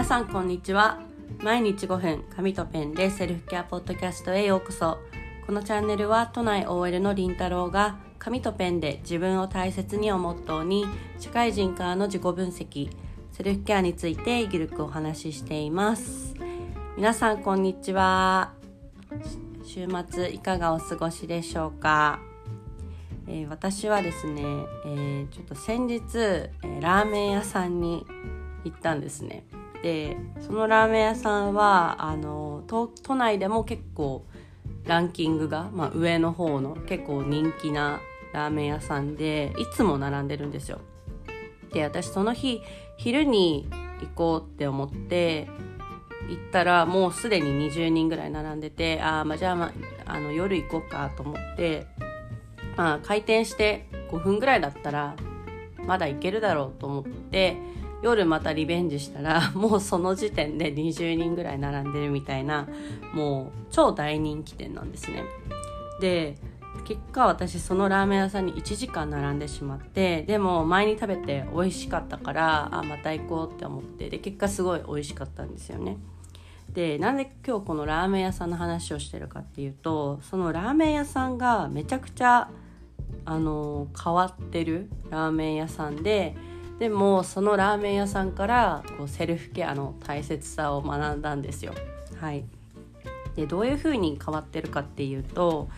皆さんこんにちは。毎日5分紙とペンでセルフケアポッドキャストへようこそ。このチャンネルは都内 OL のりんたろうが紙とペンで自分を大切にをモットーに社会人からの自己分析セルフケアについてゆるくお話ししています。皆さんこんにちは。週末いかがお過ごしでしょうか。え、私はですね、えー、ちょっと先日、え、ラーメン屋さんに行ったんですね。でそのラーメン屋さんはあの都内でも結構ランキングが、まあ、上の方の結構人気なラーメン屋さんでいつも並んでるんですよ。で私その日昼に行こうって思って行ったらもうすでに20人ぐらい並んでてああまあじゃあ,、まあ、の夜行こうかと思ってまあ開店して5分ぐらいだったらまだ行けるだろうと思って夜またリベンジしたら もうその時点で20人ぐらい並んでるみたいなもう超大人気店なんですね。で結果私そのラーメン屋さんに1時間並んでしまってでも前に食べて美味しかったからあまた行こうって思ってで結果すごい美味しかったんですよね。でなんで今日このラーメン屋さんの話をしてるかっていうとそのラーメン屋さんがめちゃくちゃあの変わってるラーメン屋さんででもそのラーメン屋さんからこうセルフケアの大切さを学んだんですよ。はい、でどういうふうに変わってるかっていうと、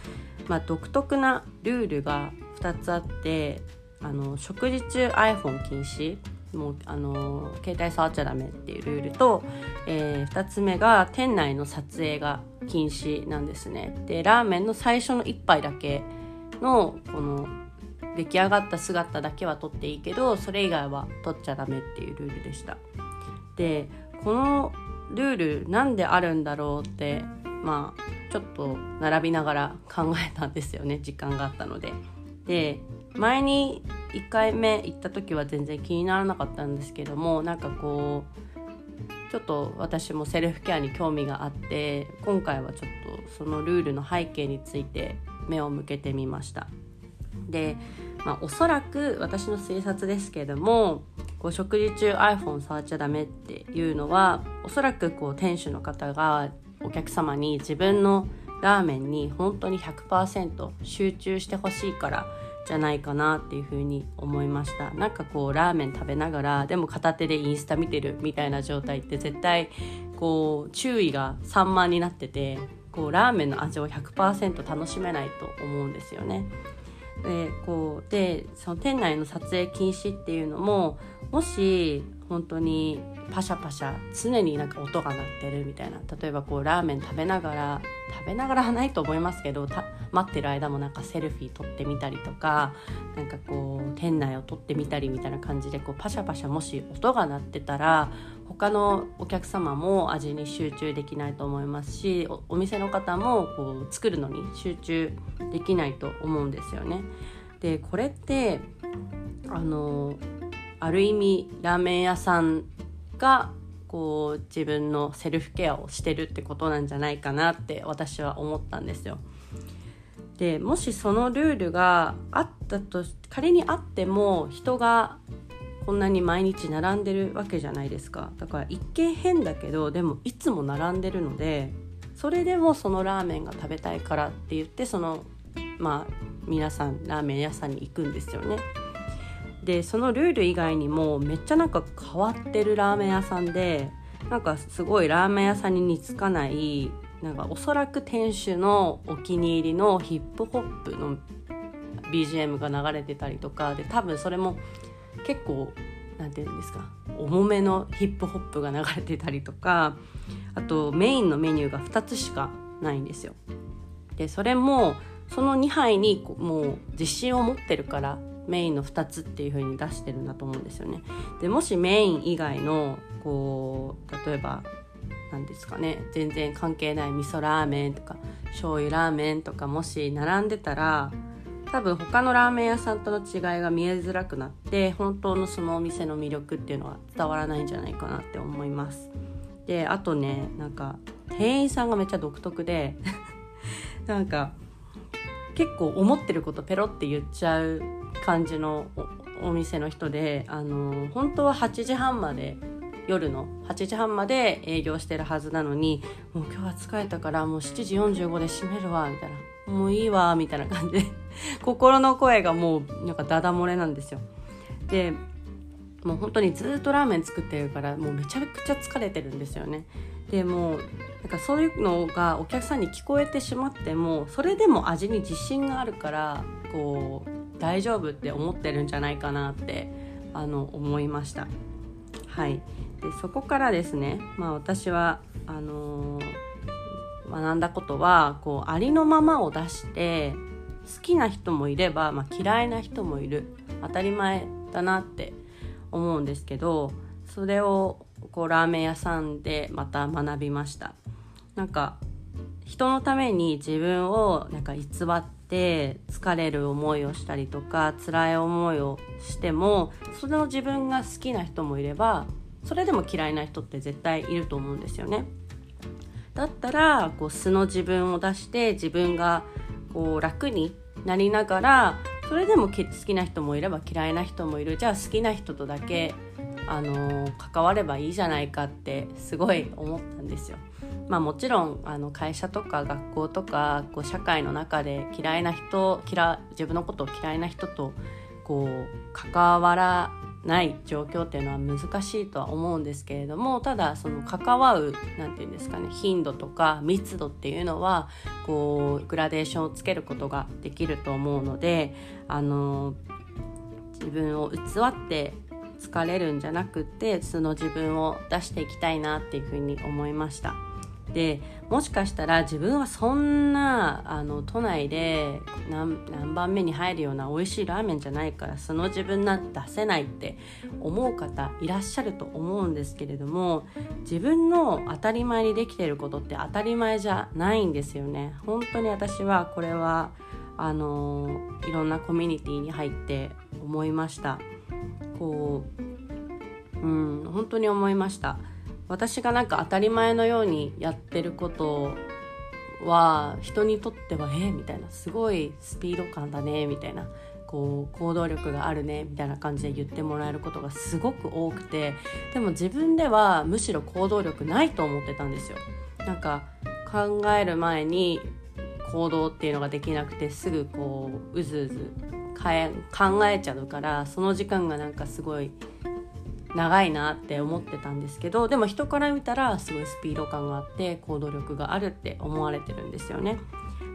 まあ、独特なルールが2つあってあの食事中 iPhone 禁止もうあの携帯触っちゃダメっていうルールと、えー、2つ目が店内の撮影が禁止なんですねでラーメンの最初の1杯だけのこの出来上がった姿だけは撮っていいけどそれ以外は撮っちゃダメっていうルールでした。でこのルールなんであるんだろうってまあちょっと並びながら考えたんですよね時間があったので。で前に1回目行った時は全然気にならなかったんですけどもなんかこうちょっと私もセルフケアに興味があって今回はちょっとそのルールの背景について目を向けてみました。で、まあ、おそらく私の推察ですけどもこう食事中 iPhone 触っちゃダメっていうのはおそらくこう店主の方がお客様に自分のラーメンに本当に100%集中してほしいからじゃないかなっていうふうに思いましたなんかこうラーメン食べながらでも片手でインスタ見てるみたいな状態って絶対こう注意が散漫になっててこうラーメンの味を100%楽しめないと思うんですよね。でこうでその店内の撮影禁止っていうのももし本当にパシャパシャ常になんか音が鳴ってるみたいな例えばこうラーメン食べながら食べながらはないと思いますけど待ってる間もなんかセルフィー撮ってみたりとかなんかこう店内を撮ってみたりみたいな感じでこうパシャパシャもし音が鳴ってたら他のお客様も味に集中できないと思いますしお店の方もこう作るのに集中できないと思うんですよね。でこれってあのある意味ラーメン屋さんがこう自分のセルフケアをしてるってことなんじゃないかなって私は思ったんですよ。でもしそのルールがあったと仮にあっても人がこんなに毎日並んでるわけじゃないですかだから一見変だけどでもいつも並んでるのでそれでもそのラーメンが食べたいからって言ってそのまあ皆さんラーメン屋さんに行くんですよね。でそのルール以外にもめっちゃなんか変わってるラーメン屋さんでなんかすごいラーメン屋さんに似つかないなんかおそらく店主のお気に入りのヒップホップの BGM が流れてたりとかで多分それも結構何て言うんですか重めのヒップホップが流れてたりとかあとメインのメニューが2つしかないんですよ。でそれもその2杯にもう自信を持ってるからメインの2つっていう風に出してるんだと思うんですよね。でもしメイン以外のこう例えば何ですかね全然関係ない味噌ラーメンとか醤油ラーメンとかもし並んでたら多分他のラーメン屋さんとの違いが見えづらくなって本当のそのお店の魅力っていうのは伝わらないんじゃないかなって思いますであとねなんか店員さんがめっちゃ独特で なんか結構思ってることペロって言っちゃう感じのお店の人であの本当は8時半まで夜の8時半まで営業してるはずなのにもう今日は疲れたからもう7時45で閉めるわみたいな。もういいわみたいな感じで 心の声がもうなんかダダ漏れなんですよ。でもう本当にずっとラーメン作ってるからもうめちゃくちゃ疲れてるんですよね。でもなんかそういうのがお客さんに聞こえてしまってもそれでも味に自信があるからこう大丈夫って思ってるんじゃないかなってあの思いました。はい。でそこからですねまあ私はあのー、学んだことはこうありのままを出して好きな人もいれば、まあ、嫌いな人もいる。当たり前だなって思うんですけどそれをこうラーメン屋さんでまた学びました。なんか人のために自分をなんか偽って疲れる思いをしたりとか辛い思いをしてもその自分が好きな人もいればそれでも嫌いな人って絶対いると思うんですよねだったらこう素の自分を出して自分がこう楽になりながらそれでも好きな人もいれば嫌いな人もいるじゃあ好きな人とだけあの関わればいいじゃないかってすごい思ったんですよ。まあ、もちろんあの会社とか学校とかこう社会の中で嫌いな人嫌自分のことを嫌いな人とこう関わらない状況っていうのは難しいとは思うんですけれどもただその関わる何て言うんですかね頻度とか密度っていうのはこうグラデーションをつけることができると思うのであの自分を偽って疲れるんじゃなくってその自分を出していきたいなっていうふうに思いました。でもしかしたら自分はそんなあの都内で何番目に入るような美味しいラーメンじゃないからその自分なんて出せないって思う方いらっしゃると思うんですけれども自分の当たり前にできてることって当たり前じゃないんですよね。本当に私はこれはあのいろんなコミュニティに入って思いました。こううん本当に思いました。私がなんか当たり前のようにやってることは人にとってはえみたいなすごいスピード感だねみたいなこう行動力があるねみたいな感じで言ってもらえることがすごく多くてでも自分ではむしろ行動力ないと思ってたんですよ。なんか考える前に行動っていうのができなくてすぐこううずうず考えちゃうからその時間がなんかすごい長いなって思ってたんですけどでも人から見たらすごいスピード感があって行動力があるって思われてるんですよね。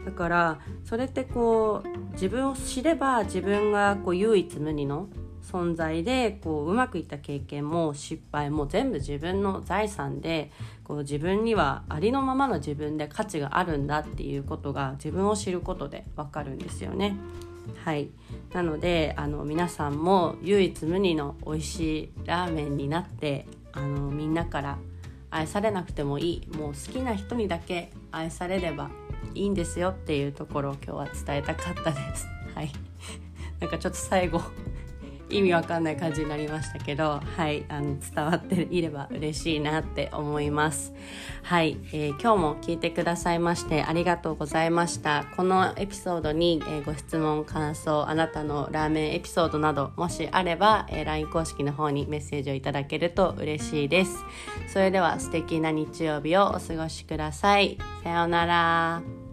だからそれってこう自分を知れば自分がこう唯一無二の存在でこううまくいった経験も失敗も全部自分の財産でこう自分にはありのままの自分で価値があるんだっていうことが自分を知ることでわかるんですよね。はい。なのであの皆さんも唯一無二の美味しいラーメンになってあのみんなから愛されなくてもいい。もう好きな人にだけ愛されればいいんですよっていうところを今日は伝えたかったです。はい。なんかちょっと最後意味わかんない感じになりましたけど、はい、あの伝わっていれば嬉しいなって思います。はい、えー、今日も聞いてくださいましてありがとうございました。このエピソードに、えー、ご質問、感想、あなたのラーメンエピソードなどもしあれば、えー、LINE 公式の方にメッセージをいただけると嬉しいです。それでは素敵な日曜日をお過ごしください。さようなら。